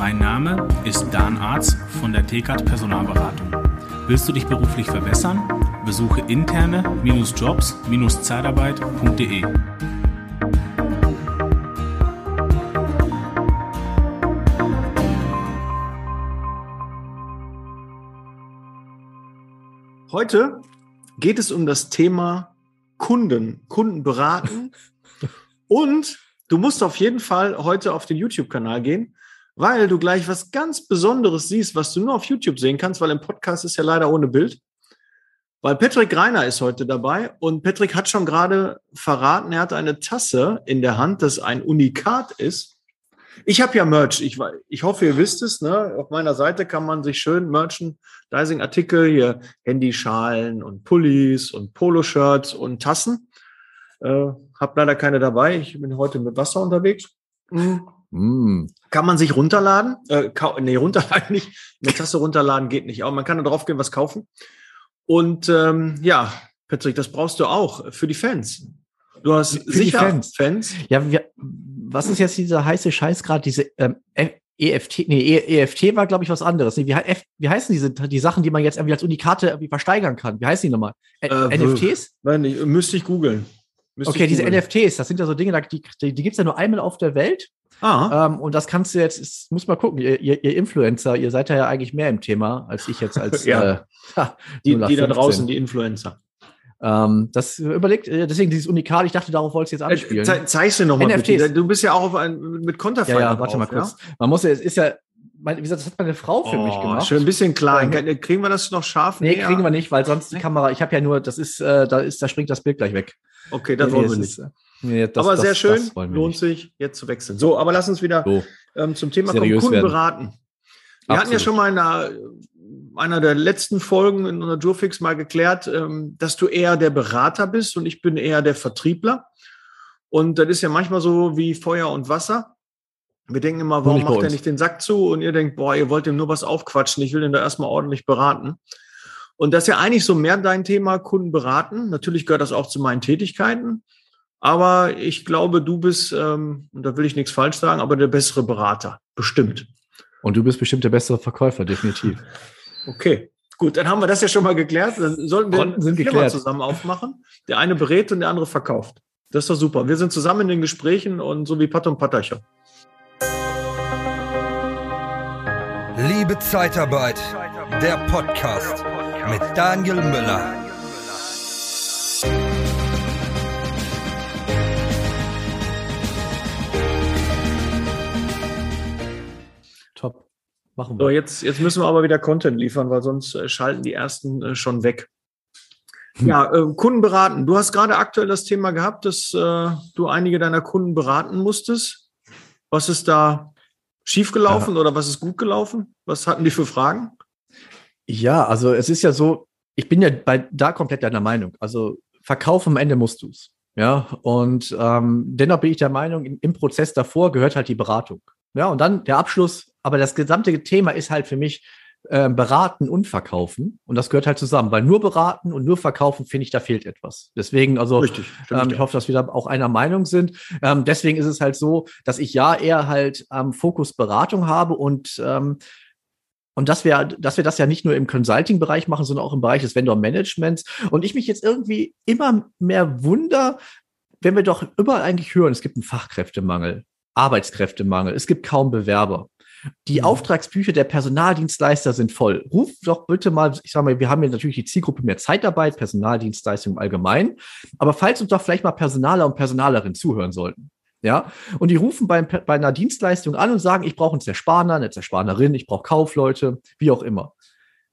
Mein Name ist Dan Arz von der TKAT Personalberatung. Willst du dich beruflich verbessern? Besuche interne-jobs-zeitarbeit.de. Heute geht es um das Thema Kunden, Kunden beraten. und du musst auf jeden Fall heute auf den YouTube-Kanal gehen, weil du gleich was ganz Besonderes siehst, was du nur auf YouTube sehen kannst, weil im Podcast ist ja leider ohne Bild. Weil Patrick Reiner ist heute dabei und Patrick hat schon gerade verraten, er hat eine Tasse in der Hand, das ein Unikat ist. Ich habe ja Merch. Ich, ich hoffe, ihr wisst es. Ne? Auf meiner Seite kann man sich schön Merchandising-Artikel, hier Handyschalen und Pullis und Poloshirts und Tassen. Äh, hab leider keine dabei. Ich bin heute mit Wasser unterwegs. Mhm. Mm. Kann man sich runterladen? Äh, nee, runterladen nicht. Eine Tasse runterladen geht nicht. Aber man kann da drauf gehen, was kaufen. Und ähm, ja, Patrick, das brauchst du auch für die Fans. Du hast für sicher Fans. Fans. Ja, wir, was ist jetzt dieser heiße Scheiß gerade, diese ähm, EFT, nee, EFT war, glaube ich, was anderes. Nee, wie, F, wie heißen diese die Sachen, die man jetzt irgendwie als Unikate irgendwie versteigern kann? Wie heißen die nochmal? Äh, NFTs? Nein, ich, müsste ich googeln. okay, diese NFTs, das sind ja so Dinge, die, die, die gibt es ja nur einmal auf der Welt. Ah. Ähm, und das kannst du jetzt, ist, muss mal gucken, ihr, ihr, ihr, Influencer, ihr seid ja eigentlich mehr im Thema als ich jetzt als ja. äh, die, die da draußen, die Influencer. Ähm, das überlegt, äh, deswegen dieses Unikat, ich dachte, darauf wolltest du jetzt äh, anspielen. Ze zeig's dir nochmal. Du bist ja auch ein, mit Konterfei. Ja, ja, warte mal kurz. Ja? Man muss ja, es ist ja, mein, wie gesagt, das hat meine Frau für oh, mich gemacht. Schön ein bisschen klein. Ähm, kriegen wir das noch scharf? Nee, näher? kriegen wir nicht, weil sonst die Kamera, ich habe ja nur, das ist, äh, da ist, da springt das Bild gleich weg. Okay, das nee, wollen wir nicht. Ist, nee, das, aber das, sehr schön, lohnt sich, jetzt zu wechseln. So, aber lass uns wieder so. ähm, zum Thema kommen, Kunden werden. beraten. Wir Absolut. hatten ja schon mal in einer einer der letzten Folgen in unserer Jurfix mal geklärt, ähm, dass du eher der Berater bist und ich bin eher der Vertriebler. Und das ist ja manchmal so wie Feuer und Wasser. Wir denken immer, warum macht er nicht den Sack zu? Und ihr denkt, boah, ihr wollt ihm nur was aufquatschen. Ich will ihn da erstmal ordentlich beraten. Und das ist ja eigentlich so mehr dein Thema, Kunden beraten. Natürlich gehört das auch zu meinen Tätigkeiten. Aber ich glaube, du bist, ähm, und da will ich nichts falsch sagen, aber der bessere Berater. Bestimmt. Und du bist bestimmt der bessere Verkäufer, definitiv. Okay, gut, dann haben wir das ja schon mal geklärt. Dann sollten wir sind geklärt. zusammen aufmachen. Der eine berät und der andere verkauft. Das ist doch super. Wir sind zusammen in den Gesprächen und so wie Pat und Pattercher. Liebe Zeitarbeit, der Podcast mit Daniel Müller. Machen wir. So, jetzt, jetzt müssen wir aber wieder Content liefern, weil sonst äh, schalten die ersten äh, schon weg. Hm. Ja, äh, Kunden beraten. Du hast gerade aktuell das Thema gehabt, dass äh, du einige deiner Kunden beraten musstest. Was ist da schiefgelaufen ja. oder was ist gut gelaufen? Was hatten die für Fragen? Ja, also es ist ja so, ich bin ja bei, da komplett deiner Meinung. Also Verkauf am Ende musst du es. Ja, und ähm, dennoch bin ich der Meinung, im, im Prozess davor gehört halt die Beratung. Ja, und dann der Abschluss. Aber das gesamte Thema ist halt für mich äh, beraten und verkaufen. Und das gehört halt zusammen, weil nur beraten und nur verkaufen, finde ich, da fehlt etwas. Deswegen, also, Richtig, ähm, ich hoffe, dass wir da auch einer Meinung sind. Ähm, deswegen ist es halt so, dass ich ja eher halt am ähm, Fokus Beratung habe und ähm, und dass wir, dass wir das ja nicht nur im Consulting-Bereich machen, sondern auch im Bereich des Vendor-Managements. Und ich mich jetzt irgendwie immer mehr wunder, wenn wir doch überall eigentlich hören, es gibt einen Fachkräftemangel. Arbeitskräftemangel, es gibt kaum Bewerber. Die mhm. Auftragsbücher der Personaldienstleister sind voll. Ruf doch bitte mal, ich sage mal, wir haben ja natürlich die Zielgruppe mehr Zeitarbeit, Personaldienstleistung im Allgemeinen, aber falls uns doch vielleicht mal Personaler und Personalerinnen zuhören sollten. Ja, und die rufen beim, bei einer Dienstleistung an und sagen, ich brauche einen Zerspaner, eine Zerspanerin, ich brauche Kaufleute, wie auch immer.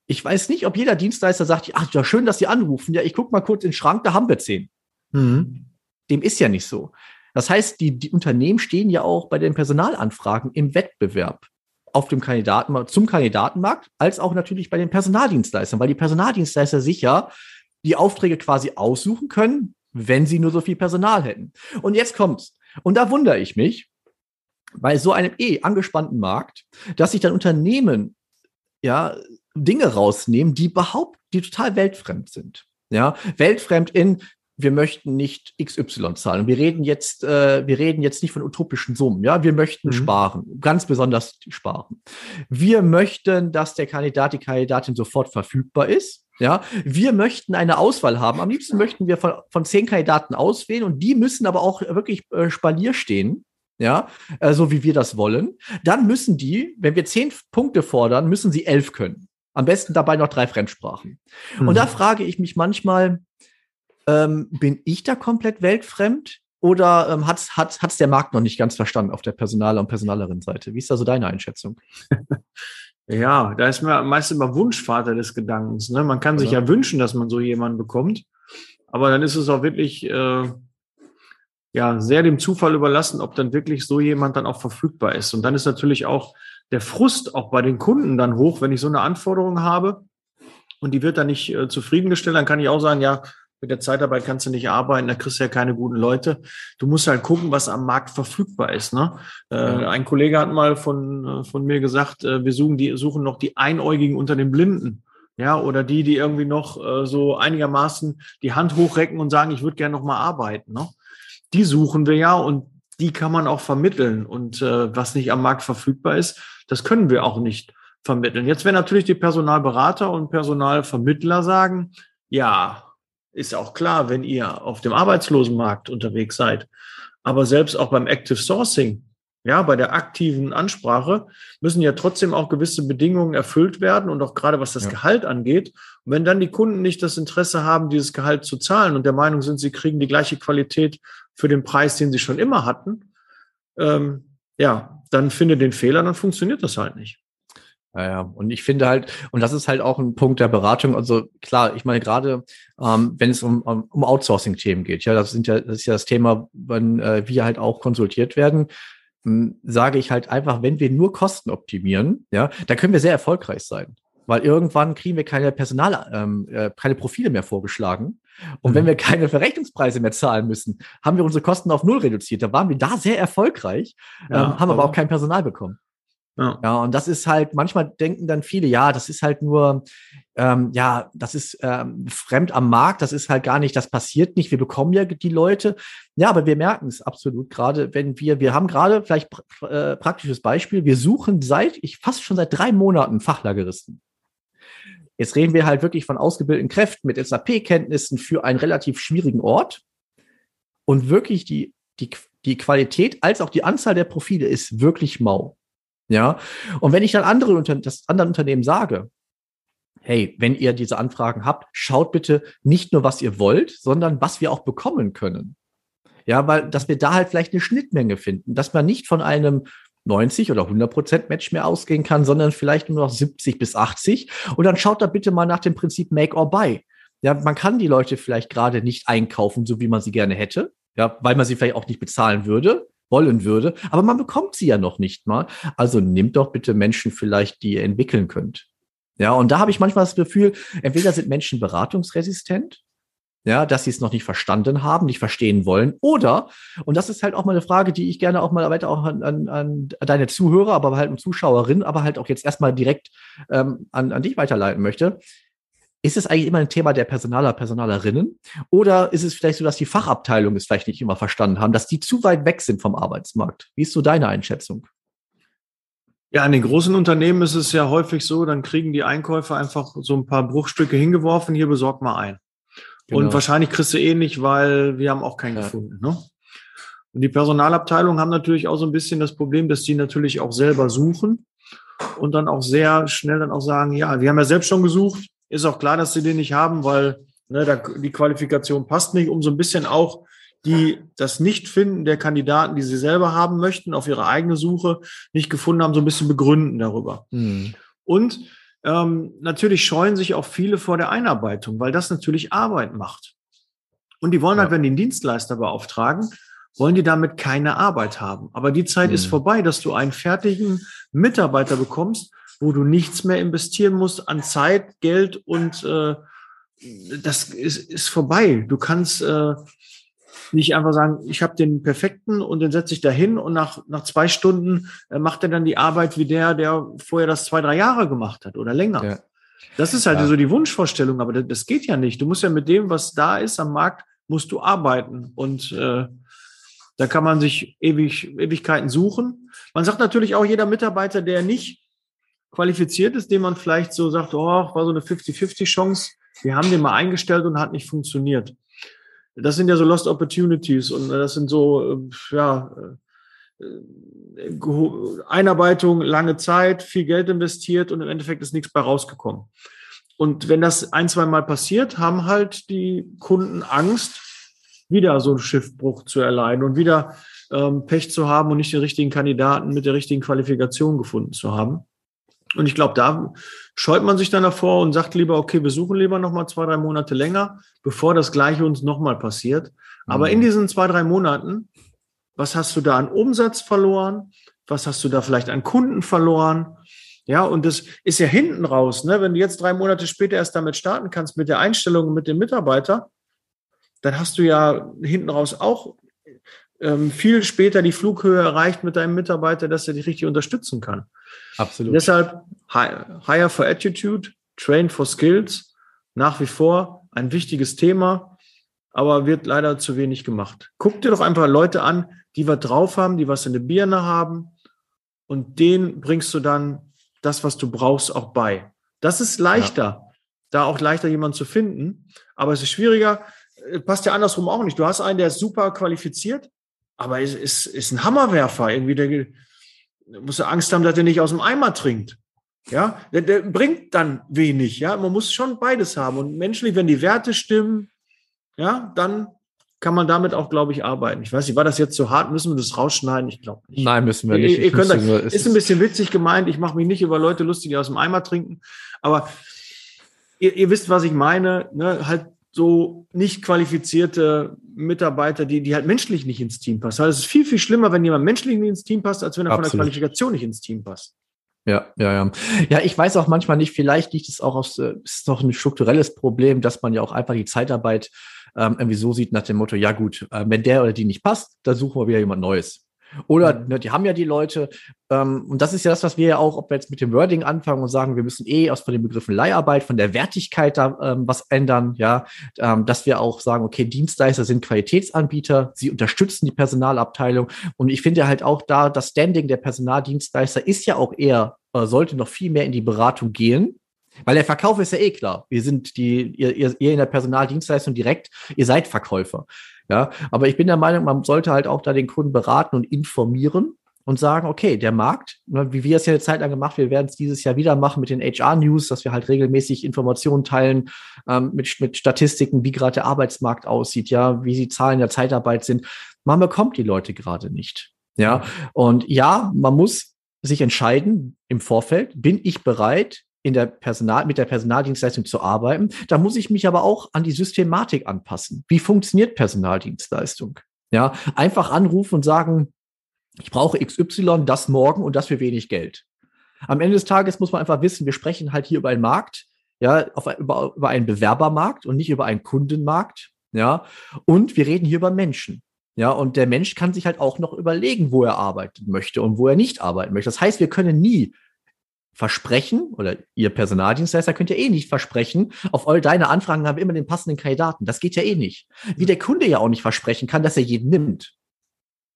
Ich weiß nicht, ob jeder Dienstleister sagt, ach ja, schön, dass Sie anrufen. Ja, ich gucke mal kurz in den Schrank, da haben wir zehn. Mhm. Dem ist ja nicht so. Das heißt, die, die Unternehmen stehen ja auch bei den Personalanfragen im Wettbewerb auf dem Kandidaten, zum Kandidatenmarkt, als auch natürlich bei den Personaldienstleistern, weil die Personaldienstleister sich ja die Aufträge quasi aussuchen können, wenn sie nur so viel Personal hätten. Und jetzt kommt's. Und da wundere ich mich, bei so einem eh angespannten Markt, dass sich dann Unternehmen ja Dinge rausnehmen, die überhaupt, die total weltfremd sind. Ja, weltfremd in wir möchten nicht XY zahlen. Wir reden jetzt, äh, wir reden jetzt nicht von utopischen Summen. Ja, wir möchten mhm. sparen, ganz besonders sparen. Wir möchten, dass der Kandidat, die Kandidatin sofort verfügbar ist. Ja, wir möchten eine Auswahl haben. Am liebsten möchten wir von, von zehn Kandidaten auswählen und die müssen aber auch wirklich äh, Spalier stehen. Ja, äh, so wie wir das wollen. Dann müssen die, wenn wir zehn Punkte fordern, müssen sie elf können. Am besten dabei noch drei Fremdsprachen. Mhm. Und da frage ich mich manchmal, ähm, bin ich da komplett weltfremd oder ähm, hat es hat's, hat's der Markt noch nicht ganz verstanden auf der Personal- und Personalerin-Seite? Wie ist da so deine Einschätzung? Ja, da ist man meist immer Wunschvater des Gedankens. Ne? Man kann Oder? sich ja wünschen, dass man so jemanden bekommt, aber dann ist es auch wirklich äh, ja sehr dem Zufall überlassen, ob dann wirklich so jemand dann auch verfügbar ist. Und dann ist natürlich auch der Frust auch bei den Kunden dann hoch, wenn ich so eine Anforderung habe und die wird dann nicht äh, zufriedengestellt, dann kann ich auch sagen, ja, mit der Zeitarbeit kannst du nicht arbeiten, da kriegst du ja keine guten Leute. Du musst halt gucken, was am Markt verfügbar ist. Ne? Äh, ein Kollege hat mal von, äh, von mir gesagt, äh, wir suchen, die, suchen noch die Einäugigen unter den Blinden. Ja, oder die, die irgendwie noch äh, so einigermaßen die Hand hochrecken und sagen, ich würde gerne noch mal arbeiten. Ne? Die suchen wir ja und die kann man auch vermitteln. Und äh, was nicht am Markt verfügbar ist, das können wir auch nicht vermitteln. Jetzt werden natürlich die Personalberater und Personalvermittler sagen, ja, ist auch klar, wenn ihr auf dem Arbeitslosenmarkt unterwegs seid. Aber selbst auch beim Active Sourcing, ja, bei der aktiven Ansprache müssen ja trotzdem auch gewisse Bedingungen erfüllt werden und auch gerade was das ja. Gehalt angeht. Und wenn dann die Kunden nicht das Interesse haben, dieses Gehalt zu zahlen und der Meinung sind, sie kriegen die gleiche Qualität für den Preis, den sie schon immer hatten, ähm, ja, dann finde den Fehler, dann funktioniert das halt nicht. Ja, ja, und ich finde halt, und das ist halt auch ein Punkt der Beratung. Also klar, ich meine gerade, ähm, wenn es um, um Outsourcing-Themen geht, ja, das sind ja, das ist ja das Thema, wenn äh, wir halt auch konsultiert werden, hm, sage ich halt einfach, wenn wir nur Kosten optimieren, ja, da können wir sehr erfolgreich sein. Weil irgendwann kriegen wir keine Personal, ähm, äh, keine Profile mehr vorgeschlagen. Und mhm. wenn wir keine Verrechnungspreise mehr zahlen müssen, haben wir unsere Kosten auf null reduziert. Da waren wir da sehr erfolgreich, ja, ähm, haben aber auch kein Personal bekommen. Ja. ja, und das ist halt, manchmal denken dann viele, ja, das ist halt nur, ähm, ja, das ist ähm, fremd am Markt, das ist halt gar nicht, das passiert nicht, wir bekommen ja die Leute. Ja, aber wir merken es absolut, gerade wenn wir, wir haben gerade vielleicht äh, praktisches Beispiel, wir suchen seit, ich fast schon seit drei Monaten Fachlageristen. Jetzt reden wir halt wirklich von ausgebildeten Kräften mit SAP-Kenntnissen für einen relativ schwierigen Ort. Und wirklich die, die, die Qualität als auch die Anzahl der Profile ist wirklich mau. Ja. Und wenn ich dann andere das anderen Unternehmen sage, hey, wenn ihr diese Anfragen habt, schaut bitte nicht nur, was ihr wollt, sondern was wir auch bekommen können. Ja, weil, dass wir da halt vielleicht eine Schnittmenge finden, dass man nicht von einem 90 oder 100 Prozent Match mehr ausgehen kann, sondern vielleicht nur noch 70 bis 80. Und dann schaut da bitte mal nach dem Prinzip Make or Buy. Ja, man kann die Leute vielleicht gerade nicht einkaufen, so wie man sie gerne hätte. Ja, weil man sie vielleicht auch nicht bezahlen würde wollen würde, aber man bekommt sie ja noch nicht mal. Also nimmt doch bitte Menschen vielleicht, die ihr entwickeln könnt. Ja, und da habe ich manchmal das Gefühl, entweder sind Menschen beratungsresistent, ja, dass sie es noch nicht verstanden haben, nicht verstehen wollen, oder, und das ist halt auch mal eine Frage, die ich gerne auch mal weiter auch an, an, an deine Zuhörer, aber halt an Zuschauerin, aber halt auch jetzt erstmal direkt ähm, an, an dich weiterleiten möchte. Ist es eigentlich immer ein Thema der Personaler, Personalerinnen? Oder ist es vielleicht so, dass die Fachabteilungen es vielleicht nicht immer verstanden haben, dass die zu weit weg sind vom Arbeitsmarkt? Wie ist so deine Einschätzung? Ja, in den großen Unternehmen ist es ja häufig so, dann kriegen die Einkäufer einfach so ein paar Bruchstücke hingeworfen, hier besorg mal ein. Genau. Und wahrscheinlich kriegst du eh nicht, weil wir haben auch keinen ja. gefunden. Ne? Und die Personalabteilungen haben natürlich auch so ein bisschen das Problem, dass die natürlich auch selber suchen und dann auch sehr schnell dann auch sagen, ja, wir haben ja selbst schon gesucht, ist auch klar, dass sie den nicht haben, weil ne, da, die Qualifikation passt nicht, um so ein bisschen auch die das Nicht-Finden der Kandidaten, die sie selber haben möchten, auf ihre eigene Suche nicht gefunden haben, so ein bisschen begründen darüber. Mhm. Und ähm, natürlich scheuen sich auch viele vor der Einarbeitung, weil das natürlich Arbeit macht. Und die wollen halt, ja. halt, wenn die einen Dienstleister beauftragen, wollen die damit keine Arbeit haben. Aber die Zeit mhm. ist vorbei, dass du einen fertigen Mitarbeiter bekommst, wo du nichts mehr investieren musst an Zeit, Geld und äh, das ist, ist vorbei. Du kannst äh, nicht einfach sagen, ich habe den perfekten und den setze ich da hin und nach, nach zwei Stunden äh, macht er dann die Arbeit wie der, der vorher das zwei, drei Jahre gemacht hat oder länger. Ja. Das ist halt ja. so die Wunschvorstellung, aber das, das geht ja nicht. Du musst ja mit dem, was da ist am Markt, musst du arbeiten. Und äh, da kann man sich ewig, Ewigkeiten suchen. Man sagt natürlich auch, jeder Mitarbeiter, der nicht qualifiziert ist, dem man vielleicht so sagt, oh, war so eine 50-50-Chance, wir haben den mal eingestellt und hat nicht funktioniert. Das sind ja so Lost Opportunities und das sind so, äh, ja, äh, Einarbeitung, lange Zeit, viel Geld investiert und im Endeffekt ist nichts bei rausgekommen. Und wenn das ein, zwei Mal passiert, haben halt die Kunden Angst, wieder so einen Schiffbruch zu erleiden und wieder ähm, Pech zu haben und nicht den richtigen Kandidaten mit der richtigen Qualifikation gefunden zu haben. Und ich glaube, da scheut man sich dann davor und sagt lieber, okay, wir suchen lieber nochmal zwei, drei Monate länger, bevor das Gleiche uns nochmal passiert. Aber in mhm. diesen zwei, drei Monaten, was hast du da an Umsatz verloren? Was hast du da vielleicht an Kunden verloren? Ja, und das ist ja hinten raus, ne? Wenn du jetzt drei Monate später erst damit starten kannst mit der Einstellung mit dem Mitarbeiter, dann hast du ja hinten raus auch ähm, viel später die Flughöhe erreicht mit deinem Mitarbeiter, dass er dich richtig unterstützen kann. Absolut. Deshalb Hire for Attitude, Train for Skills, nach wie vor ein wichtiges Thema, aber wird leider zu wenig gemacht. Guck dir doch einfach Leute an, die was drauf haben, die was in der Birne haben und denen bringst du dann das, was du brauchst, auch bei. Das ist leichter, ja. da auch leichter jemanden zu finden, aber es ist schwieriger, äh, passt ja andersrum auch nicht. Du hast einen, der ist super qualifiziert, aber ist, ist, ist ein Hammerwerfer. Irgendwie, der, musst du Angst haben, dass er nicht aus dem Eimer trinkt. Ja, der, der bringt dann wenig. Ja, man muss schon beides haben. Und menschlich, wenn die Werte stimmen, ja, dann kann man damit auch, glaube ich, arbeiten. Ich weiß nicht, war das jetzt zu hart? Müssen wir das rausschneiden? Ich glaube nicht. Nein, müssen wir nicht. Ihr, ihr könnt das, ist ein bisschen witzig gemeint. Ich mache mich nicht über Leute lustig, die aus dem Eimer trinken. Aber ihr, ihr wisst, was ich meine. Ne? Halt so nicht qualifizierte Mitarbeiter, die, die halt menschlich nicht ins Team passen. Also es ist viel, viel schlimmer, wenn jemand menschlich nicht ins Team passt, als wenn er Absolut. von der Qualifikation nicht ins Team passt. Ja, ja, ja. Ja, ich weiß auch manchmal nicht, vielleicht liegt es auch aus, äh, ist noch ein strukturelles Problem, dass man ja auch einfach die Zeitarbeit ähm, irgendwie so sieht nach dem Motto, ja gut, äh, wenn der oder die nicht passt, dann suchen wir wieder jemand Neues. Oder ne, die haben ja die Leute, ähm, und das ist ja das, was wir ja auch, ob wir jetzt mit dem Wording anfangen und sagen, wir müssen eh aus von den Begriffen Leiharbeit, von der Wertigkeit da ähm, was ändern, ja, ähm, dass wir auch sagen, okay, Dienstleister sind Qualitätsanbieter, sie unterstützen die Personalabteilung. Und ich finde halt auch da, das Standing der Personaldienstleister ist ja auch eher, äh, sollte noch viel mehr in die Beratung gehen. Weil der Verkauf ist ja eh klar. Wir sind die, ihr, ihr in der Personaldienstleistung direkt, ihr seid Verkäufer. Ja, aber ich bin der Meinung, man sollte halt auch da den Kunden beraten und informieren und sagen, okay, der Markt, ne, wie wir es ja eine Zeit lang gemacht, wir werden es dieses Jahr wieder machen mit den HR-News, dass wir halt regelmäßig Informationen teilen ähm, mit, mit Statistiken, wie gerade der Arbeitsmarkt aussieht, ja, wie die Zahlen der Zeitarbeit sind. Man bekommt die Leute gerade nicht. Ja, und ja, man muss sich entscheiden im Vorfeld, bin ich bereit, in der Personal, mit der Personaldienstleistung zu arbeiten. Da muss ich mich aber auch an die Systematik anpassen. Wie funktioniert Personaldienstleistung? Ja, einfach anrufen und sagen, ich brauche XY, das morgen und das für wenig Geld. Am Ende des Tages muss man einfach wissen, wir sprechen halt hier über einen Markt, ja, auf, über, über einen Bewerbermarkt und nicht über einen Kundenmarkt, ja, und wir reden hier über Menschen. Ja, und der Mensch kann sich halt auch noch überlegen, wo er arbeiten möchte und wo er nicht arbeiten möchte. Das heißt, wir können nie versprechen, oder ihr Personaldienstleister könnt ja eh nicht versprechen, auf all deine Anfragen haben wir immer den passenden Kandidaten. Das geht ja eh nicht. Wie der Kunde ja auch nicht versprechen kann, dass er jeden nimmt.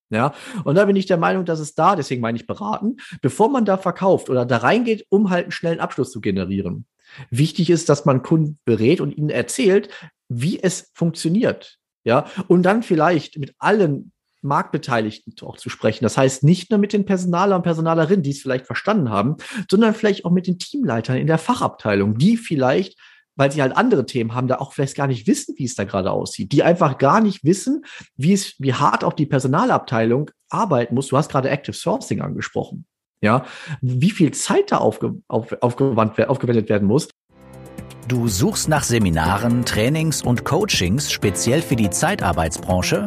Ja, und da bin ich der Meinung, dass es da, deswegen meine ich beraten, bevor man da verkauft oder da reingeht, um halt einen schnellen Abschluss zu generieren. Wichtig ist, dass man Kunden berät und ihnen erzählt, wie es funktioniert. Ja, und dann vielleicht mit allen Marktbeteiligten auch zu sprechen. Das heißt, nicht nur mit den Personaler und Personalerinnen, die es vielleicht verstanden haben, sondern vielleicht auch mit den Teamleitern in der Fachabteilung, die vielleicht weil sie halt andere Themen haben, da auch vielleicht gar nicht wissen, wie es da gerade aussieht, die einfach gar nicht wissen, wie es, wie hart auch die Personalabteilung arbeiten muss. Du hast gerade Active Sourcing angesprochen. Ja, wie viel Zeit da aufge, auf, aufgewandt, aufgewendet werden muss. Du suchst nach Seminaren, Trainings und Coachings speziell für die Zeitarbeitsbranche?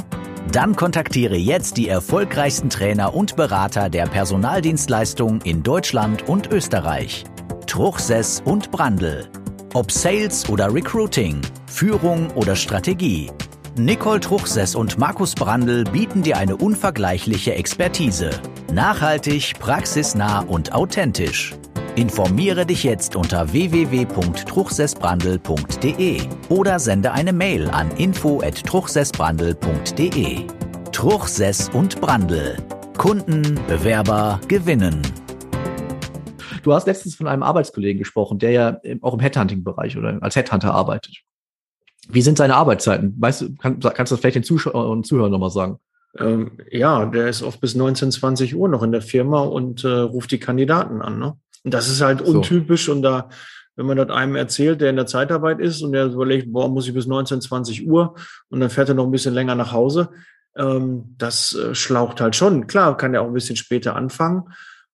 Dann kontaktiere jetzt die erfolgreichsten Trainer und Berater der Personaldienstleistung in Deutschland und Österreich. Truchsess und Brandl. Ob Sales oder Recruiting, Führung oder Strategie. Nicole Truchsess und Markus Brandl bieten dir eine unvergleichliche Expertise. Nachhaltig, praxisnah und authentisch. Informiere dich jetzt unter www.truchsessbrandel.de oder sende eine Mail an info@truchsessbrandel.de. Truchsess und Brandel. Kunden, Bewerber gewinnen. Du hast letztens von einem Arbeitskollegen gesprochen, der ja auch im Headhunting-Bereich oder als Headhunter arbeitet. Wie sind seine Arbeitszeiten? Weißt du, kann, kannst du das vielleicht den Zuschauern und Zuhörern nochmal sagen? Ähm, ja, der ist oft bis 19, 20 Uhr noch in der Firma und äh, ruft die Kandidaten an. Ne? Und das ist halt untypisch so. und da, wenn man das einem erzählt, der in der Zeitarbeit ist und der überlegt, boah, muss ich bis 19, 20 Uhr und dann fährt er noch ein bisschen länger nach Hause, ähm, das äh, schlaucht halt schon. Klar, kann er auch ein bisschen später anfangen,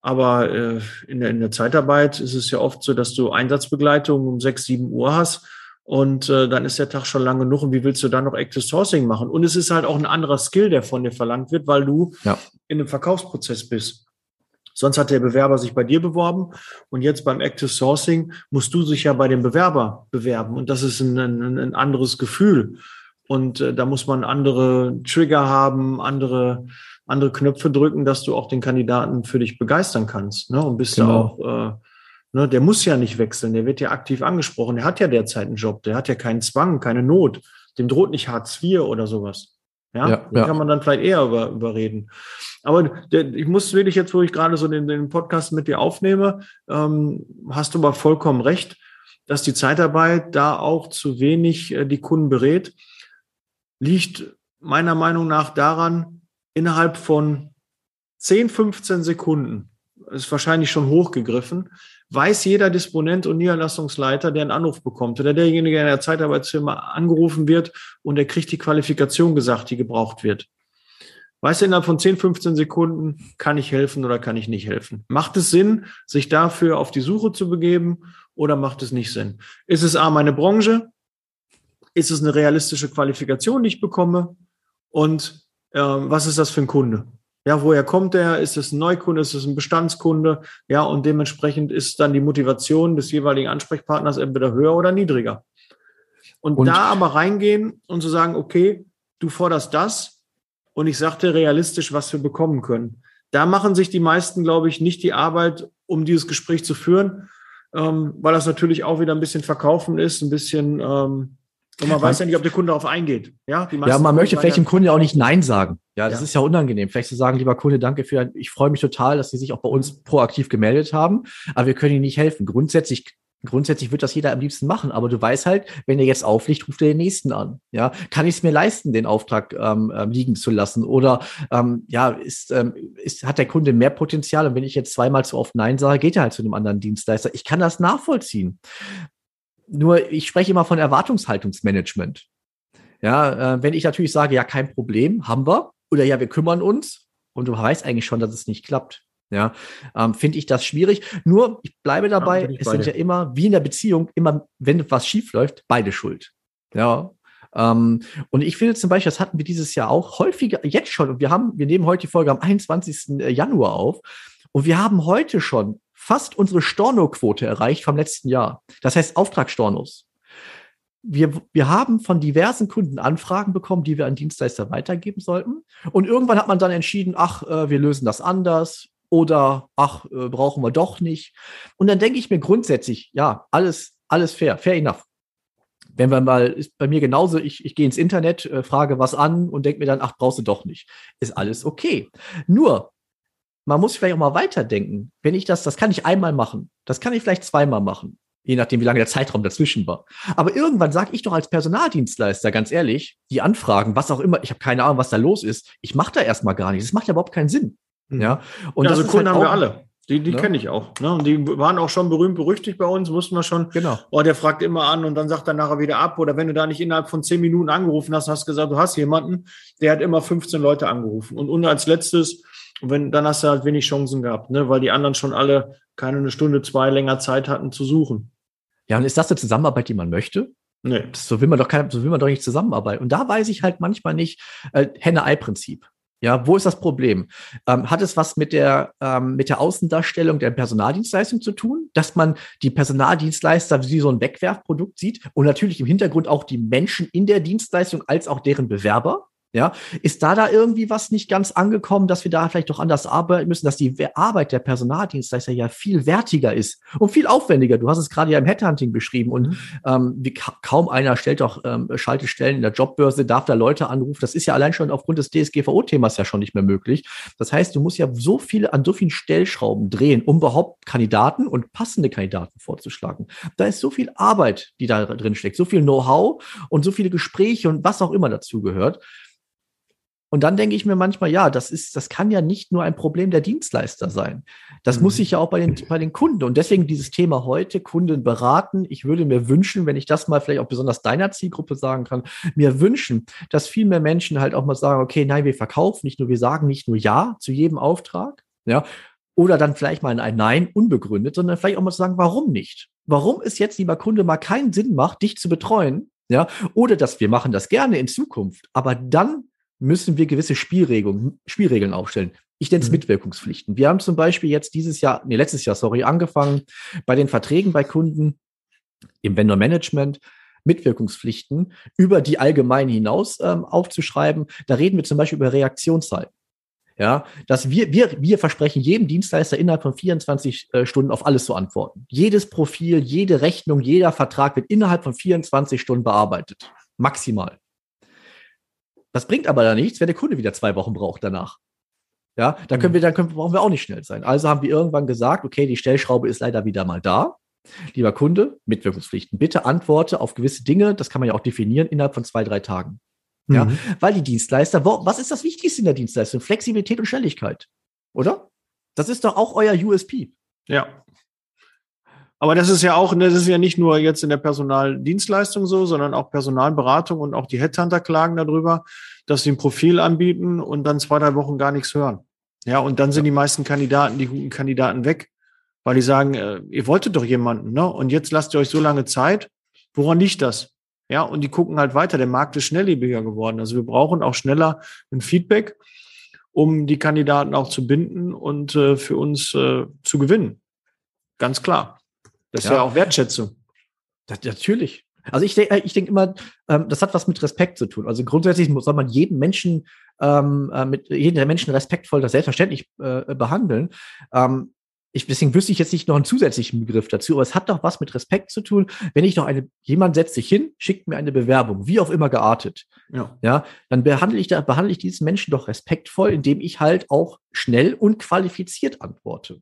aber äh, in, der, in der Zeitarbeit ist es ja oft so, dass du Einsatzbegleitung um 6, 7 Uhr hast und äh, dann ist der Tag schon lang genug und wie willst du dann noch Active Sourcing machen? Und es ist halt auch ein anderer Skill, der von dir verlangt wird, weil du ja. in einem Verkaufsprozess bist. Sonst hat der Bewerber sich bei dir beworben und jetzt beim Active Sourcing musst du sich ja bei dem Bewerber bewerben und das ist ein, ein, ein anderes Gefühl. Und äh, da muss man andere Trigger haben, andere, andere Knöpfe drücken, dass du auch den Kandidaten für dich begeistern kannst. Ne? Und bist genau. da auch, äh, ne, der muss ja nicht wechseln, der wird ja aktiv angesprochen, der hat ja derzeit einen Job, der hat ja keinen Zwang, keine Not, dem droht nicht Hartz IV oder sowas. Ja, ja, ja. kann man dann vielleicht eher über, überreden. Aber ich muss wirklich jetzt, wo ich gerade so den, den Podcast mit dir aufnehme, ähm, hast du aber vollkommen recht, dass die Zeitarbeit da auch zu wenig äh, die Kunden berät liegt meiner Meinung nach daran, innerhalb von 10, 15 Sekunden, ist wahrscheinlich schon hochgegriffen, weiß jeder Disponent und Niederlassungsleiter, der einen Anruf bekommt oder derjenige, der in der Zeitarbeitsfirma angerufen wird und der kriegt die Qualifikation gesagt, die gebraucht wird. Weiß innerhalb von 10, 15 Sekunden, kann ich helfen oder kann ich nicht helfen? Macht es Sinn, sich dafür auf die Suche zu begeben oder macht es nicht Sinn? Ist es A, meine Branche? ist es eine realistische Qualifikation, die ich bekomme? Und äh, was ist das für ein Kunde? Ja, woher kommt der? Ist es ein Neukunde? Ist es ein Bestandskunde? Ja, und dementsprechend ist dann die Motivation des jeweiligen Ansprechpartners entweder höher oder niedriger. Und, und da aber reingehen und zu sagen, okay, du forderst das und ich sagte realistisch, was wir bekommen können. Da machen sich die meisten, glaube ich, nicht die Arbeit, um dieses Gespräch zu führen, ähm, weil das natürlich auch wieder ein bisschen verkaufen ist, ein bisschen ähm, und man weiß ja nicht, ob der Kunde darauf eingeht. Ja, ja man möchte vielleicht dem Kunden ja auch nicht Nein sagen. Ja, das ja. ist ja unangenehm. Vielleicht zu sagen, lieber Kunde, danke für, ich freue mich total, dass Sie sich auch bei uns proaktiv gemeldet haben, aber wir können Ihnen nicht helfen. Grundsätzlich Grundsätzlich wird das jeder am liebsten machen, aber du weißt halt, wenn er jetzt aufliegt, ruft er den nächsten an. Ja, kann ich es mir leisten, den Auftrag ähm, ähm, liegen zu lassen? Oder ähm, ja, ist, ähm, ist, hat der Kunde mehr Potenzial? Und wenn ich jetzt zweimal zu oft Nein sage, geht er halt zu einem anderen Dienstleister. Ich kann das nachvollziehen. Nur ich spreche immer von Erwartungshaltungsmanagement. Ja, äh, wenn ich natürlich sage, ja, kein Problem, haben wir, oder ja, wir kümmern uns, und du weißt eigentlich schon, dass es nicht klappt. Ja, ähm, finde ich das schwierig. Nur, ich bleibe dabei, ja, ich es beide. sind ja immer, wie in der Beziehung, immer, wenn was schief läuft, beide schuld. Ja. Ähm, und ich finde zum Beispiel, das hatten wir dieses Jahr auch häufiger, jetzt schon, und wir haben, wir nehmen heute die Folge am 21. Januar auf, und wir haben heute schon fast unsere Storno-Quote erreicht vom letzten Jahr. Das heißt Auftragsstornos. Wir, wir haben von diversen Kunden Anfragen bekommen, die wir an Dienstleister weitergeben sollten. Und irgendwann hat man dann entschieden, ach, äh, wir lösen das anders oder ach, äh, brauchen wir doch nicht. Und dann denke ich mir grundsätzlich, ja, alles, alles fair, fair enough. Wenn wir mal, ist bei mir genauso, ich, ich gehe ins Internet, äh, frage was an und denke mir dann, ach, brauchst du doch nicht. Ist alles okay. Nur, man muss vielleicht auch mal weiterdenken. Wenn ich das, das kann ich einmal machen. Das kann ich vielleicht zweimal machen. Je nachdem, wie lange der Zeitraum dazwischen war. Aber irgendwann sage ich doch als Personaldienstleister, ganz ehrlich, die Anfragen, was auch immer, ich habe keine Ahnung, was da los ist. Ich mache da erstmal gar nichts. Das macht ja überhaupt keinen Sinn. Mhm. Ja. Und ja, also Kunden halt haben wir alle. Die, die ne? kenne ich auch. Ne? Und die waren auch schon berühmt berüchtigt bei uns, wussten wir schon. Genau. Oh, der fragt immer an und dann sagt er nachher wieder ab. Oder wenn du da nicht innerhalb von zehn Minuten angerufen hast, hast gesagt, du hast jemanden, der hat immer 15 Leute angerufen. Und, und als letztes wenn, dann hast du halt wenig Chancen gehabt, ne? weil die anderen schon alle keine eine Stunde, zwei länger Zeit hatten zu suchen. Ja, und ist das eine Zusammenarbeit, die man möchte? Nee. So will man doch kein, so will man doch nicht zusammenarbeiten. Und da weiß ich halt manchmal nicht, äh, Henne-Ei-Prinzip. Ja, wo ist das Problem? Ähm, hat es was mit der, ähm, mit der Außendarstellung der Personaldienstleistung zu tun, dass man die Personaldienstleister wie so ein Wegwerfprodukt sieht und natürlich im Hintergrund auch die Menschen in der Dienstleistung als auch deren Bewerber? Ja, ist da da irgendwie was nicht ganz angekommen, dass wir da vielleicht doch anders arbeiten müssen, dass die Arbeit der Personaldienstleister ja viel wertiger ist und viel aufwendiger. Du hast es gerade ja im Headhunting beschrieben und mhm. ähm, wie ka kaum einer stellt doch ähm, Schaltestellen in der Jobbörse, darf da Leute anrufen. Das ist ja allein schon aufgrund des DSGVO-Themas ja schon nicht mehr möglich. Das heißt, du musst ja so viele an so vielen Stellschrauben drehen, um überhaupt Kandidaten und passende Kandidaten vorzuschlagen. Da ist so viel Arbeit, die da drin steckt, so viel Know-how und so viele Gespräche und was auch immer dazu gehört. Und dann denke ich mir manchmal, ja, das ist, das kann ja nicht nur ein Problem der Dienstleister sein. Das mhm. muss sich ja auch bei den, bei den Kunden. Und deswegen dieses Thema heute, Kunden beraten. Ich würde mir wünschen, wenn ich das mal vielleicht auch besonders deiner Zielgruppe sagen kann, mir wünschen, dass viel mehr Menschen halt auch mal sagen, okay, nein, wir verkaufen nicht nur, wir sagen nicht nur Ja zu jedem Auftrag, ja, oder dann vielleicht mal ein Nein unbegründet, sondern vielleicht auch mal sagen, warum nicht? Warum es jetzt, lieber Kunde, mal keinen Sinn macht, dich zu betreuen, ja, oder dass wir machen das gerne in Zukunft, aber dann müssen wir gewisse Spielregeln, Spielregeln aufstellen. Ich nenne es mhm. Mitwirkungspflichten. Wir haben zum Beispiel jetzt dieses Jahr, nee, letztes Jahr, sorry, angefangen, bei den Verträgen bei Kunden im Vendor Management Mitwirkungspflichten über die allgemein hinaus ähm, aufzuschreiben. Da reden wir zum Beispiel über Reaktionszeiten. Ja, dass wir, wir, wir versprechen jedem Dienstleister innerhalb von 24 äh, Stunden auf alles zu antworten. Jedes Profil, jede Rechnung, jeder Vertrag wird innerhalb von 24 Stunden bearbeitet. Maximal. Das bringt aber da nichts, wenn der Kunde wieder zwei Wochen braucht danach. Ja, da können mhm. wir, dann können, brauchen wir auch nicht schnell sein. Also haben wir irgendwann gesagt, okay, die Stellschraube ist leider wieder mal da. Lieber Kunde, Mitwirkungspflichten. Bitte antworte auf gewisse Dinge, das kann man ja auch definieren, innerhalb von zwei, drei Tagen. Ja, mhm. weil die Dienstleister, wo, was ist das Wichtigste in der Dienstleistung? Flexibilität und Schnelligkeit. Oder? Das ist doch auch euer USP. Ja. Aber das ist ja auch, das ist ja nicht nur jetzt in der Personaldienstleistung so, sondern auch Personalberatung und auch die Headhunter klagen darüber, dass sie ein Profil anbieten und dann zwei, drei Wochen gar nichts hören. Ja, und dann sind die meisten Kandidaten, die guten Kandidaten weg, weil die sagen, äh, ihr wolltet doch jemanden, ne? Und jetzt lasst ihr euch so lange Zeit. Woran liegt das? Ja, und die gucken halt weiter. Der Markt ist schnelllebiger geworden. Also wir brauchen auch schneller ein Feedback, um die Kandidaten auch zu binden und äh, für uns äh, zu gewinnen. Ganz klar. Das ist ja, ja auch Wertschätzung. Das, natürlich. Also ich denke ich denk immer, ähm, das hat was mit Respekt zu tun. Also grundsätzlich soll man jeden Menschen ähm, äh, mit jeden Menschen respektvoll das selbstverständlich äh, behandeln. Ähm, ich, deswegen wüsste ich jetzt nicht noch einen zusätzlichen Begriff dazu, aber es hat doch was mit Respekt zu tun. Wenn ich doch eine, jemand setzt sich hin, schickt mir eine Bewerbung, wie auch immer geartet. Ja. ja, dann behandle ich da, behandle ich diesen Menschen doch respektvoll, indem ich halt auch schnell und qualifiziert antworte.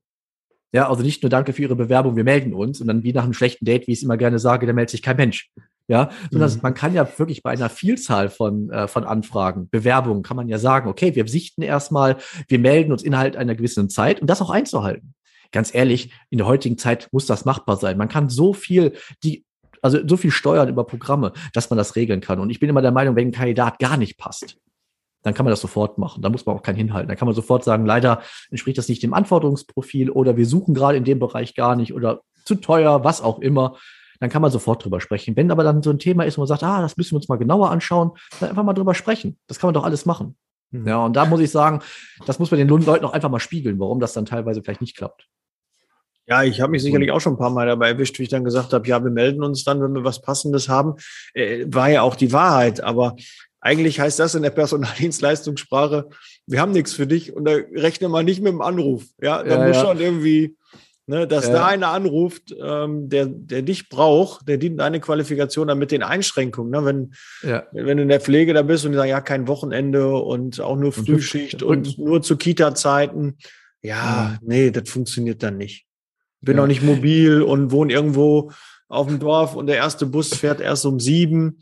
Ja, also nicht nur danke für Ihre Bewerbung, wir melden uns und dann wie nach einem schlechten Date, wie ich es immer gerne sage, da meldet sich kein Mensch. Ja, sondern mhm. man kann ja wirklich bei einer Vielzahl von, äh, von Anfragen, Bewerbungen, kann man ja sagen, okay, wir sichten erstmal, wir melden uns innerhalb einer gewissen Zeit und das auch einzuhalten. Ganz ehrlich, in der heutigen Zeit muss das machbar sein. Man kann so viel, die, also so viel steuern über Programme, dass man das regeln kann. Und ich bin immer der Meinung, wenn ein Kandidat gar nicht passt, dann kann man das sofort machen. Da muss man auch keinen hinhalten. Da kann man sofort sagen, leider entspricht das nicht dem Anforderungsprofil oder wir suchen gerade in dem Bereich gar nicht oder zu teuer, was auch immer. Dann kann man sofort drüber sprechen. Wenn aber dann so ein Thema ist, wo man sagt, ah, das müssen wir uns mal genauer anschauen, dann einfach mal drüber sprechen. Das kann man doch alles machen. Mhm. Ja, und da muss ich sagen, das muss man den Leuten auch einfach mal spiegeln, warum das dann teilweise vielleicht nicht klappt. Ja, ich habe mich sicherlich auch schon ein paar Mal dabei erwischt, wie ich dann gesagt habe, ja, wir melden uns dann, wenn wir was Passendes haben. Äh, war ja auch die Wahrheit, aber eigentlich heißt das in der Personaldienstleistungssprache, wir haben nichts für dich und da rechne mal nicht mit dem Anruf. Ja, da ja, muss ja. schon irgendwie, ne, dass ja. da einer anruft, ähm, der, der dich braucht, der dient deine Qualifikation dann mit den Einschränkungen. Ne? Wenn, wenn du in der Pflege da bist und die sagen, ja, kein Wochenende und auch nur Frühschicht und, und nur zu Kita-Zeiten. Ja, nee, das funktioniert dann nicht. Bin auch nicht mobil und wohne irgendwo auf dem Dorf und der erste Bus fährt erst um sieben.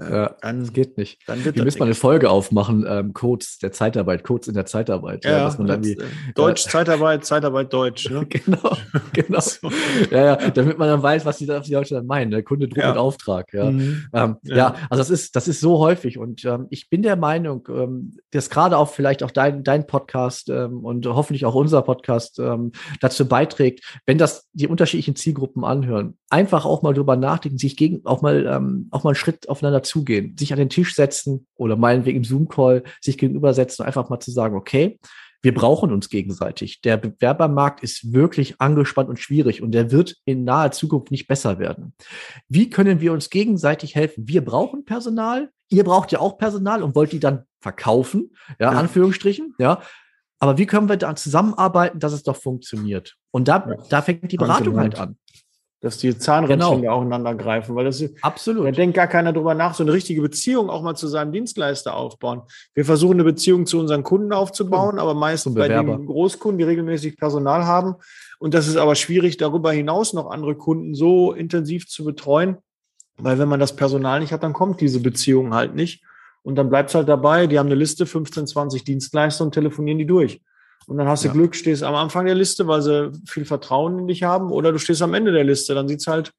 Ja, dann, das geht nicht. Dann wird Wir müssen mal eine Folge aufmachen, ähm, Codes der Zeitarbeit, Codes in der Zeitarbeit. Ja, ja dass man dann die, äh, Deutsch, äh, Zeitarbeit, Zeitarbeit, Deutsch. Ne? genau, genau. So. Ja, ja, damit man dann weiß, was die, was die Leute dann meinen. Der Kunde droht ja. mit Auftrag. Ja. Mhm. Ähm, ja. ja. also das ist, das ist so häufig und ähm, ich bin der Meinung, ähm, dass gerade auch vielleicht auch dein, dein Podcast ähm, und hoffentlich auch unser Podcast ähm, dazu beiträgt, wenn das die unterschiedlichen Zielgruppen anhören, einfach auch mal drüber nachdenken, sich gegen auch mal ähm, auch mal einen Schritt aufeinander zugehen, sich an den Tisch setzen oder meinetwegen im Zoom-Call sich gegenübersetzen und einfach mal zu sagen, okay, wir brauchen uns gegenseitig. Der Bewerbermarkt ist wirklich angespannt und schwierig und der wird in naher Zukunft nicht besser werden. Wie können wir uns gegenseitig helfen? Wir brauchen Personal, ihr braucht ja auch Personal und wollt die dann verkaufen, ja, Ja. Anführungsstrichen, ja. Aber wie können wir da zusammenarbeiten, dass es doch funktioniert? Und da, Ja. da fängt die Beratung halt an. Dass die Zahnrädchen Genau. ineinander greifen, weil das ist, da Absolut. denkt gar keiner drüber nach, so eine richtige Beziehung auch mal zu seinem Dienstleister aufbauen. Wir versuchen eine Beziehung zu unseren Kunden aufzubauen, aber meist Zum bei den Großkunden, die regelmäßig Personal haben. Und das ist aber schwierig, darüber hinaus noch andere Kunden so intensiv zu betreuen, weil wenn man das Personal nicht hat, dann kommt diese Beziehung halt nicht. Und dann bleibt es halt dabei, die haben eine Liste, 15, 20 Dienstleister und telefonieren die durch. Und dann hast du Ja. Glück, stehst am Anfang der Liste, weil sie viel Vertrauen in dich haben, oder du stehst am Ende der Liste, dann sieht's halt,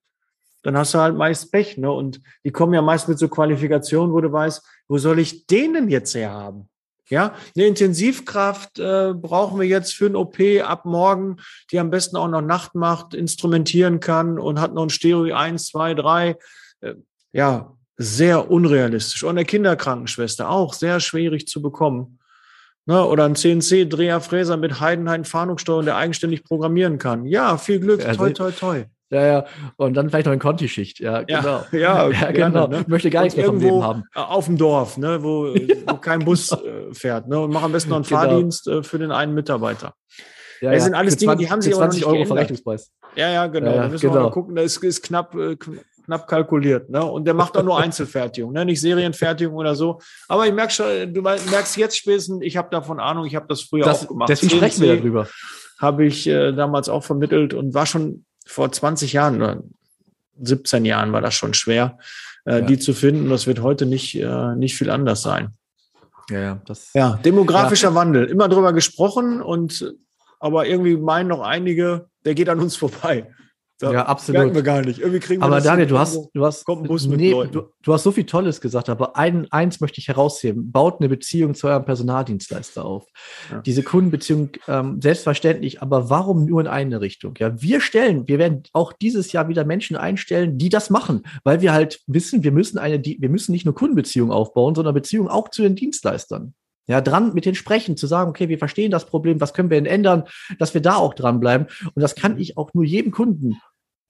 dann hast du halt meist Pech, ne? Und die kommen ja meist mit so Qualifikationen, wo du weißt, wo soll ich den denn jetzt her haben? Ja, eine Intensivkraft äh, brauchen wir jetzt für ein OP ab morgen, die am besten auch noch Nachtmacht instrumentieren kann und hat noch ein Stereo 1, 2, 3. Äh, ja, sehr unrealistisch. Und eine Kinderkrankenschwester auch sehr schwierig zu bekommen. Ne? Oder ein CNC-Dreher, Fräser mit Heidenhain-Fahndungssteuerung, der eigenständig programmieren kann. Ja, viel Glück. Ja, toi, toi, toi. Ja, ja. Und dann vielleicht noch eine Conti-Schicht. Ja, Ja, genau. ja, ja gerne, genau. ne? Möchte gar Und nichts mehr vom Leben haben. Auf dem Dorf, ne, wo, wo kein Bus äh, fährt. Ne, und mach am besten noch einen Genau. Fahrdienst äh, für den einen Mitarbeiter. Ja, das sind alles Dinge, die haben sich für aber noch 20 nicht Euro geändert. Verrechnungspreis. Ja, ja, genau. Ja, ja, da müssen wir genau. mal gucken, das ist, ist knapp, äh, knapp kalkuliert. Ne? Und der macht auch nur Einzelfertigung, ne? nicht Serienfertigung oder so. Aber ich merke schon, du merkst jetzt spätestens, ich habe davon Ahnung, ich habe das früher Das, auch gemacht. deswegen sprechen wir darüber. Habe ich äh, damals auch vermittelt und war schon vor 20 Jahren oder 17 Jahren war das schon schwer, äh, Ja. die zu finden. Das wird heute nicht, äh, nicht viel anders sein. Ja, ja. Das, Ja, demografischer Wandel. Immer drüber gesprochen und aber irgendwie meinen noch einige, der geht an uns vorbei. Da Ja, absolut. Merken wir gar nicht. Irgendwie kriegen wir Aber Daniel, du hast, du hast, nee, du, du hast so viel Tolles gesagt, aber ein, eins möchte ich herausheben. Baut eine Beziehung zu eurem Personaldienstleister auf. Ja. Diese Kundenbeziehung, ähm, selbstverständlich, aber warum nur in eine Richtung? Ja, wir stellen, wir werden auch dieses Jahr wieder Menschen einstellen, die das machen, weil wir halt wissen, wir müssen eine, wir müssen nicht nur Kundenbeziehungen aufbauen, sondern Beziehungen auch zu den Dienstleistern. Ja, dran mit denen sprechen, zu sagen, okay, wir verstehen das Problem, was können wir denn ändern, dass wir da auch dranbleiben. Und das kann ich auch nur jedem Kunden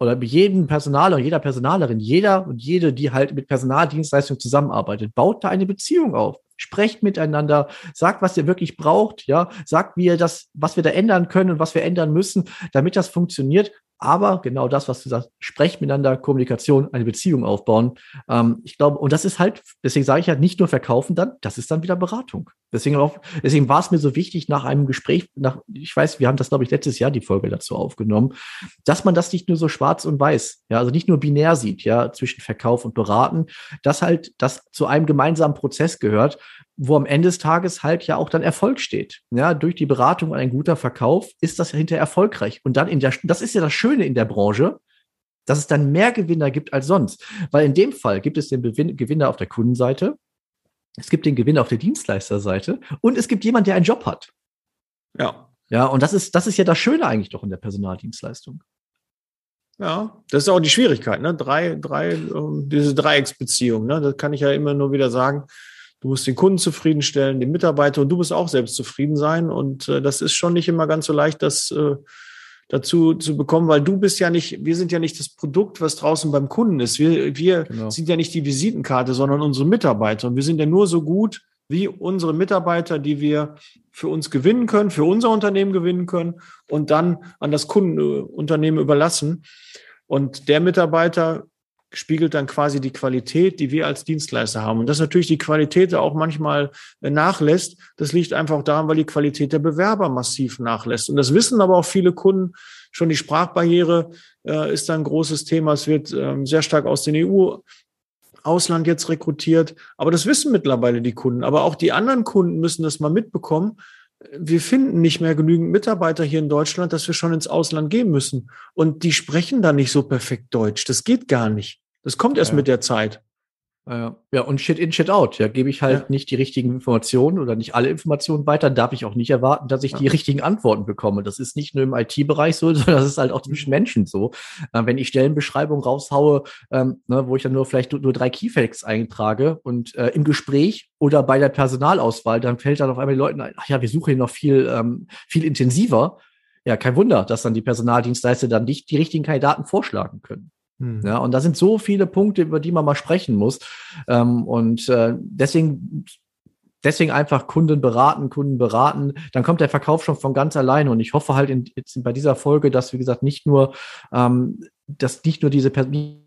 oder jedem Personaler jeder Personalerin, jeder und jede, die halt mit Personaldienstleistungen zusammenarbeitet, baut da eine Beziehung auf. Sprecht miteinander, sagt, was ihr wirklich braucht, ja, sagt, wie ihr das, was wir da ändern können und was wir ändern müssen, damit das funktioniert. Aber genau das, was du sagst, sprecht miteinander, Kommunikation, eine Beziehung aufbauen. Ähm, ich glaube, und das ist halt, deswegen sage ich halt nicht nur verkaufen dann, das ist dann wieder Beratung. Deswegen auch, deswegen war es mir so wichtig nach einem Gespräch, nach, ich weiß, wir haben das, glaube ich, letztes Jahr die Folge dazu aufgenommen, dass man das nicht nur so schwarz und weiß, ja, also nicht nur binär sieht, ja, zwischen Verkauf und Beraten, dass halt das zu einem gemeinsamen Prozess gehört, wo am Ende des Tages halt ja auch dann Erfolg steht. Ja, durch die Beratung und ein guter Verkauf ist das hinterher erfolgreich. Und dann in der, das ist ja das Schöne in der Branche, dass es dann mehr Gewinner gibt als sonst. Weil in dem Fall gibt es den Gewinner auf der Kundenseite, es gibt den Gewinner auf der Dienstleisterseite und es gibt jemanden, der einen Job hat. Ja. Ja, und das ist, das ist ja das Schöne eigentlich doch in der Personaldienstleistung. Ja, das ist auch die Schwierigkeit, ne? Drei, drei, ähm, diese Dreiecksbeziehung, ne? Das kann ich ja immer nur wieder sagen. Du musst den Kunden zufriedenstellen, den Mitarbeiter und du musst auch selbst zufrieden sein. Und äh, das ist schon nicht immer ganz so leicht, das äh, dazu zu bekommen, weil du bist ja nicht, wir sind ja nicht das Produkt, was draußen beim Kunden ist. Wir, wir Genau. sind ja nicht die Visitenkarte, sondern unsere Mitarbeiter. Und wir sind ja nur so gut wie unsere Mitarbeiter, die wir für uns gewinnen können, für unser Unternehmen gewinnen können und dann an das Kundenunternehmen überlassen. Und der Mitarbeiter spiegelt dann quasi die Qualität, die wir als Dienstleister haben. Und dass natürlich die Qualität auch manchmal äh, nachlässt, das liegt einfach daran, weil die Qualität der Bewerber massiv nachlässt. Und das wissen aber auch viele Kunden. Schon die Sprachbarriere äh, ist ein großes Thema. Es wird ähm, sehr stark aus den EU Ausland jetzt rekrutiert. Aber das wissen mittlerweile die Kunden. Aber auch die anderen Kunden müssen das mal mitbekommen. Wir finden nicht mehr genügend Mitarbeiter hier in Deutschland, dass wir schon ins Ausland gehen müssen. Und die sprechen da nicht so perfekt Deutsch. Das geht gar nicht. Das kommt erst Ja. mit der Zeit. Ja, ja, und Shit in, Shit out. Ja, gebe ich halt Ja. nicht die richtigen Informationen oder nicht alle Informationen weiter, darf ich auch nicht erwarten, dass ich Ja. die richtigen Antworten bekomme. Das ist nicht nur im IT-Bereich so, sondern das ist halt auch zwischen Menschen so. Äh, wenn ich Stellenbeschreibungen raushaue, ähm, ne, wo ich dann nur vielleicht nur, nur drei Keyfacts eintrage und äh, im Gespräch oder bei der Personalauswahl, dann fällt dann auf einmal den Leuten ein, ach ja, wir suchen hier noch viel, ähm, viel intensiver. Ja, kein Wunder, dass dann die Personaldienstleister dann nicht die richtigen Kandidaten vorschlagen können. Hm. Ja, und da sind so viele Punkte, über die man mal sprechen muss. Ähm, und äh, deswegen deswegen einfach Kunden beraten, Kunden beraten, dann kommt der Verkauf schon von ganz alleine. Und ich hoffe halt in, jetzt bei dieser Folge, dass, wie gesagt, nicht nur, ähm, dass nicht nur diese Person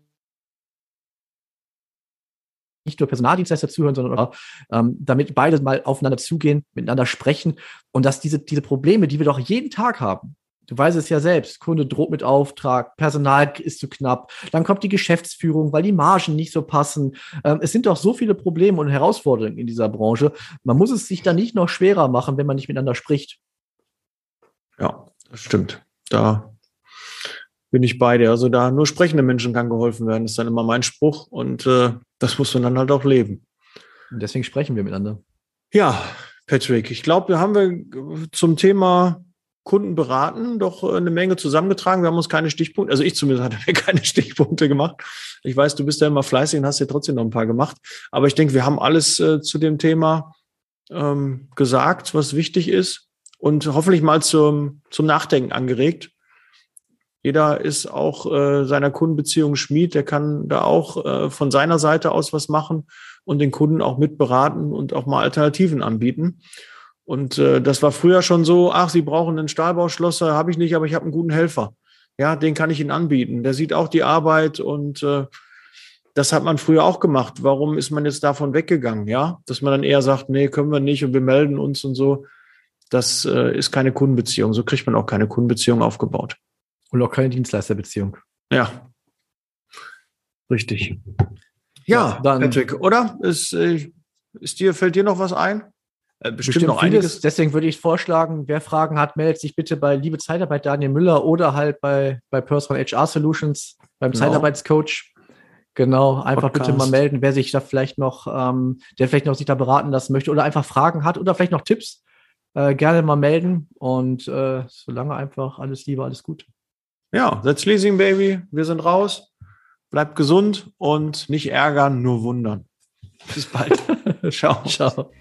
nicht nur Personaldienstleister zuhören, sondern auch, ähm, damit beide mal aufeinander zugehen, miteinander sprechen und dass diese, diese Probleme, die wir doch jeden Tag haben, Du weißt es ja selbst, Kunde droht mit Auftrag, Personal ist zu knapp, dann kommt die Geschäftsführung, weil die Margen nicht so passen. Ähm, es sind doch so viele Probleme und Herausforderungen in dieser Branche. Man muss es sich dann nicht noch schwerer machen, wenn man nicht miteinander spricht. Ja, das stimmt. Da bin ich bei dir. Also da nur sprechende Menschen kann geholfen werden, ist dann immer mein Spruch und äh, das muss man dann halt auch leben. Und deswegen sprechen wir miteinander. Ja, Patrick, ich glaube, wir haben wir zum Thema Kunden beraten, doch äh, eine Menge zusammengetragen. Wir haben uns keine Stichpunkte, also ich zumindest hatte mir keine Stichpunkte gemacht. Ich weiß, du bist ja immer fleißig und hast ja trotzdem noch ein paar gemacht. Aber ich denke, wir haben alles äh, zu dem Thema ähm, gesagt, was wichtig ist und hoffentlich mal zum, zum Nachdenken angeregt. Jeder ist auch äh, seiner Kundenbeziehung Schmied, der kann da auch äh, von seiner Seite aus was machen und den Kunden auch mitberaten und auch mal Alternativen anbieten. Und äh, das war früher schon so, ach, Sie brauchen einen Stahlbauschlosser, habe ich nicht, aber ich habe einen guten Helfer. Ja, den kann ich Ihnen anbieten. Der sieht auch die Arbeit und äh, das hat man früher auch gemacht. Warum ist man jetzt davon weggegangen? Ja, dass man dann eher sagt, nee, können wir nicht und wir melden uns und so. Das äh, ist keine Kundenbeziehung. So kriegt man auch keine Kundenbeziehung aufgebaut. Und auch keine Dienstleisterbeziehung. Ja. Richtig. Ja, ja dann, Patrick, oder? Ist, äh, ist dir, fällt dir noch was ein? Äh, bestimmt, bestimmt noch vieles. einiges. Deswegen würde ich vorschlagen, wer Fragen hat, meldet sich bitte bei Liebe Zeitarbeit Daniel Müller oder halt bei, bei Personal HR Solutions, beim genau. Zeitarbeitscoach. Genau, einfach Podcast. bitte mal melden, wer sich da vielleicht noch, ähm, der vielleicht noch sich da beraten lassen möchte oder einfach Fragen hat oder vielleicht noch Tipps, äh, gerne mal melden. Und äh, solange einfach alles Liebe, alles Gute. Ja, that's Leasing Baby. Wir sind raus. Bleibt gesund und nicht ärgern, nur wundern. Bis bald. Ciao. Ciao.